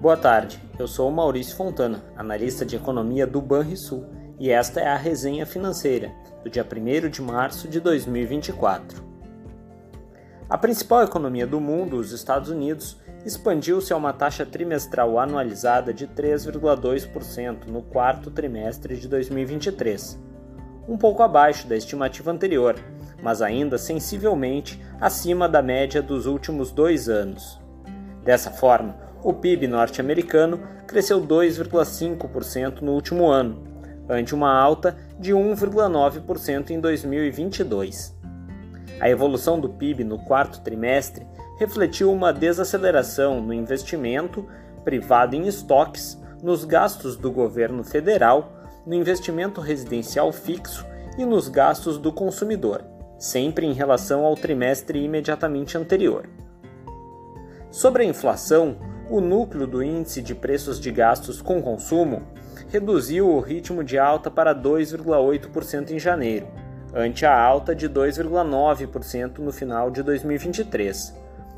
Boa tarde, eu sou Maurício Fontana, analista de economia do Banrisul, e esta é a resenha financeira do dia 1 de março de 2024. A principal economia do mundo, os Estados Unidos, expandiu-se a uma taxa trimestral anualizada de 3,2% no quarto trimestre de 2023, um pouco abaixo da estimativa anterior, mas ainda sensivelmente acima da média dos últimos dois anos. Dessa forma, o PIB norte-americano cresceu 2,5% no último ano, ante uma alta de 1,9% em 2022. A evolução do PIB no quarto trimestre refletiu uma desaceleração no investimento privado em estoques, nos gastos do governo federal, no investimento residencial fixo e nos gastos do consumidor, sempre em relação ao trimestre imediatamente anterior. Sobre a inflação, o núcleo do índice de preços de gastos com consumo reduziu o ritmo de alta para 2,8% em janeiro, ante a alta de 2,9% no final de 2023,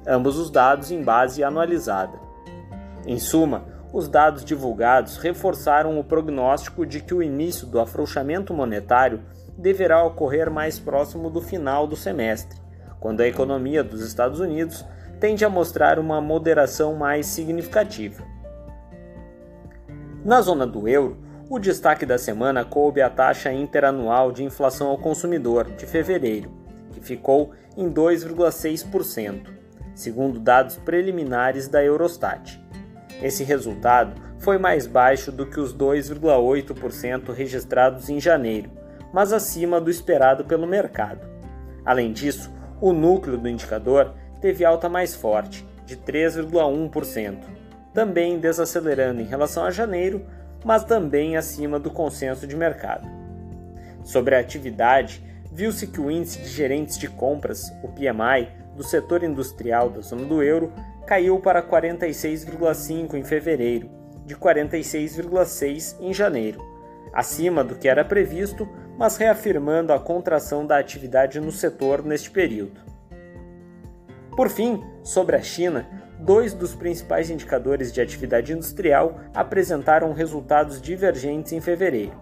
ambos os dados em base anualizada. Em suma, os dados divulgados reforçaram o prognóstico de que o início do afrouxamento monetário deverá ocorrer mais próximo do final do semestre, quando a economia dos Estados Unidos tende a mostrar uma moderação mais significativa. Na zona do euro, o destaque da semana coube a taxa interanual de inflação ao consumidor de fevereiro, que ficou em 2,6%, segundo dados preliminares da Eurostat. Esse resultado foi mais baixo do que os 2,8% registrados em janeiro, mas acima do esperado pelo mercado. Além disso, o núcleo do indicador teve alta mais forte, de 3,1%, também desacelerando em relação a janeiro, mas também acima do consenso de mercado. Sobre a atividade, viu-se que o índice de gerentes de compras, o PMI, do setor industrial da zona do euro caiu para 46,5 em fevereiro, de 46,6 em janeiro, acima do que era previsto, mas reafirmando a contração da atividade no setor neste período. Por fim, sobre a China, dois dos principais indicadores de atividade industrial apresentaram resultados divergentes em fevereiro.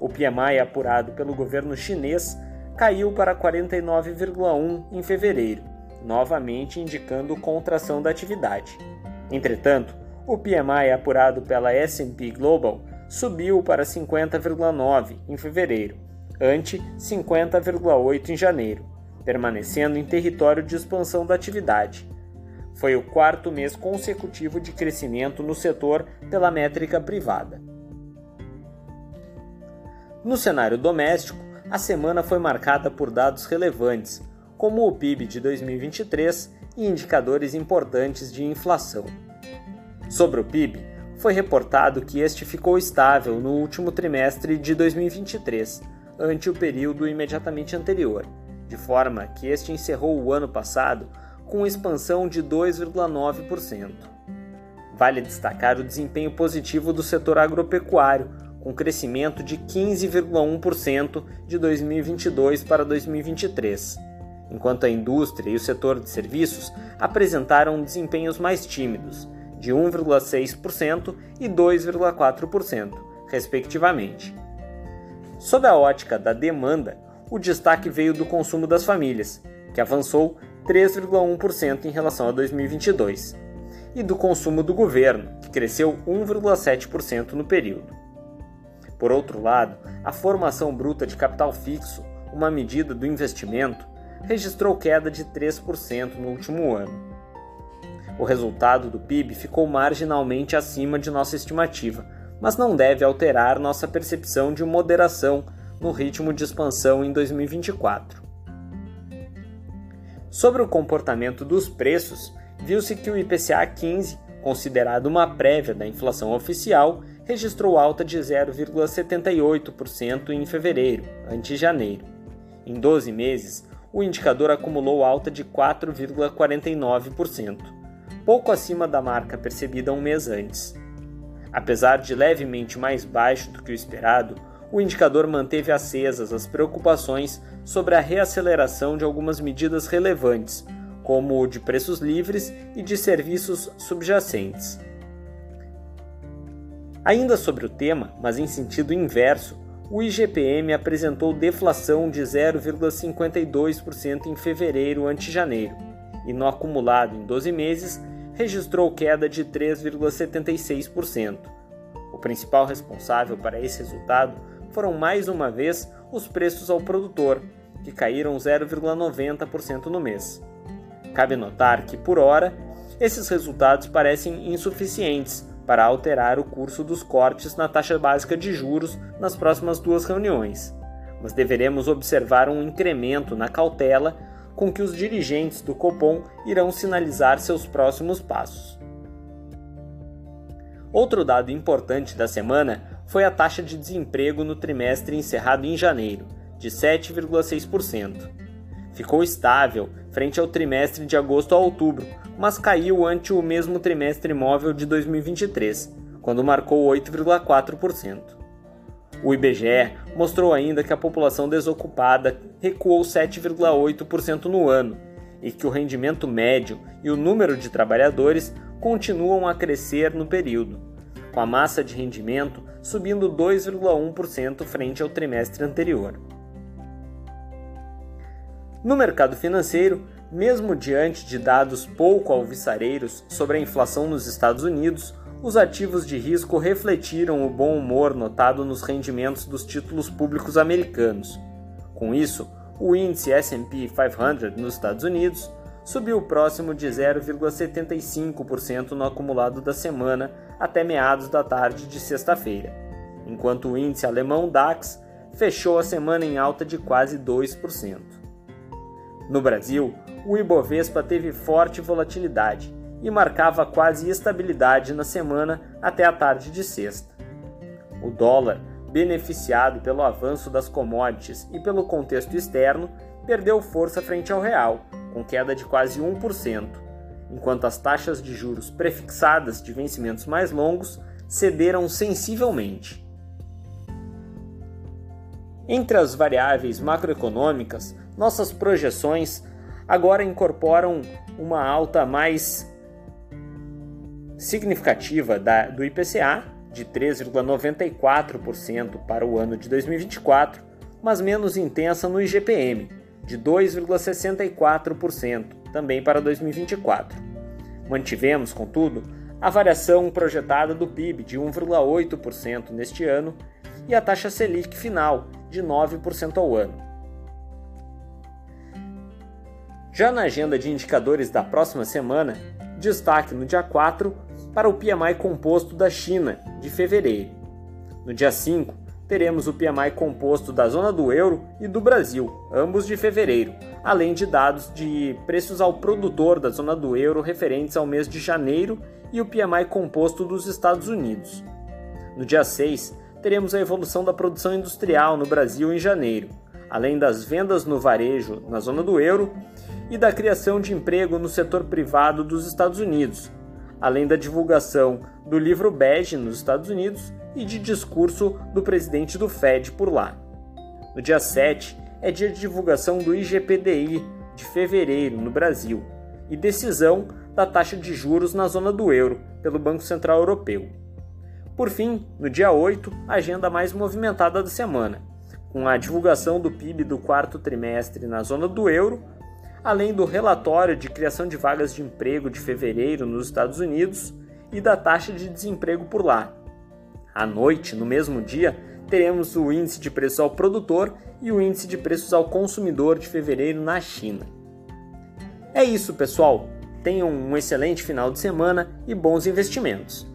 O PMI apurado pelo governo chinês caiu para 49,1 em fevereiro, novamente indicando contração da atividade. Entretanto, o PMI apurado pela S&P Global subiu para 50,9 em fevereiro, ante 50,8 em janeiro, permanecendo em território de expansão da atividade. Foi o quarto mês consecutivo de crescimento no setor pela métrica privada. No cenário doméstico, a semana foi marcada por dados relevantes, como o PIB de 2023 e indicadores importantes de inflação. Sobre o PIB, foi reportado que este ficou estável no último trimestre de 2023, ante o período imediatamente anterior de forma que este encerrou o ano passado com expansão de 2,9%. Vale destacar o desempenho positivo do setor agropecuário, com crescimento de 15,1% de 2022 para 2023, enquanto a indústria e o setor de serviços apresentaram desempenhos mais tímidos, de 1,6% e 2,4%, respectivamente. Sob a ótica da demanda, o destaque veio do consumo das famílias, que avançou 3,1% em relação a 2022, e do consumo do governo, que cresceu 1,7% no período. Por outro lado, a formação bruta de capital fixo, uma medida do investimento, registrou queda de 3% no último ano. O resultado do PIB ficou marginalmente acima de nossa estimativa, mas não deve alterar nossa percepção de moderação no ritmo de expansão em 2024. Sobre o comportamento dos preços, viu-se que o IPCA 15, considerado uma prévia da inflação oficial, registrou alta de 0,78% em fevereiro, ante janeiro. Em 12 meses, o indicador acumulou alta de 4,49%, pouco acima da marca percebida um mês antes. Apesar de levemente mais baixo do que o esperado, o indicador manteve acesas as preocupações sobre a reaceleração de algumas medidas relevantes, como o de preços livres e de serviços subjacentes. Ainda sobre o tema, mas em sentido inverso, o IGPM apresentou deflação de 0,52% em fevereiro ante janeiro e, no acumulado em 12 meses, registrou queda de 3,76%. O principal responsável para esse resultado foram mais uma vez os preços ao produtor, que caíram 0,90% no mês. Cabe notar que, por hora, esses resultados parecem insuficientes para alterar o curso dos cortes na taxa básica de juros nas próximas duas reuniões, mas deveremos observar um incremento na cautela com que os dirigentes do Copom irão sinalizar seus próximos passos. Outro dado importante da semana foi a taxa de desemprego no trimestre encerrado em janeiro, de 7,6%. Ficou estável frente ao trimestre de agosto a outubro, mas caiu ante o mesmo trimestre móvel de 2023, quando marcou 8,4%. O IBGE mostrou ainda que a população desocupada recuou 7,8% no ano e que o rendimento médio e o número de trabalhadores continuam a crescer no período, com a massa de rendimento subindo 2,1% frente ao trimestre anterior. No mercado financeiro, mesmo diante de dados pouco alvissareiros sobre a inflação nos Estados Unidos, os ativos de risco refletiram o bom humor notado nos rendimentos dos títulos públicos americanos. Com isso, o índice S&P 500 nos Estados Unidos subiu próximo de 0,75% no acumulado da semana até meados da tarde de sexta-feira, enquanto o índice alemão DAX fechou a semana em alta de quase 2%. No Brasil, o Ibovespa teve forte volatilidade e marcava quase estabilidade na semana até a tarde de sexta. O dólar, beneficiado pelo avanço das commodities e pelo contexto externo, perdeu força frente ao real, com queda de quase 1%, enquanto as taxas de juros prefixadas de vencimentos mais longos cederam sensivelmente. Entre as variáveis macroeconômicas, nossas projeções agora incorporam uma alta mais significativa da, do IPCA, de 3,94% para o ano de 2024, mas menos intensa no IGPM, de 2,64% também para 2024. Mantivemos, contudo, a variação projetada do PIB de 1,8% neste ano e a taxa Selic final de 9% ao ano. Já na agenda de indicadores da próxima semana, destaque no dia 4 para o PMI composto da China, de fevereiro. No dia 5, teremos o PMI composto da zona do euro e do Brasil, ambos de fevereiro, além de dados de preços ao produtor da zona do euro referentes ao mês de janeiro e o PMI composto dos Estados Unidos. No dia 6, teremos a evolução da produção industrial no Brasil em janeiro, além das vendas no varejo na zona do euro e da criação de emprego no setor privado dos Estados Unidos, além da divulgação do livro Bege nos Estados Unidos e de discurso do presidente do Fed por lá. No dia 7 é dia de divulgação do IGPDI de fevereiro no Brasil e decisão da taxa de juros na zona do euro pelo Banco Central Europeu. Por fim, no dia 8, a agenda mais movimentada da semana, com a divulgação do PIB do quarto trimestre na zona do euro além do relatório de criação de vagas de emprego de fevereiro nos Estados Unidos e da taxa de desemprego por lá. À noite, no mesmo dia, teremos o índice de preços ao produtor e o índice de preços ao consumidor de fevereiro na China. É isso, pessoal. Tenham um excelente final de semana e bons investimentos.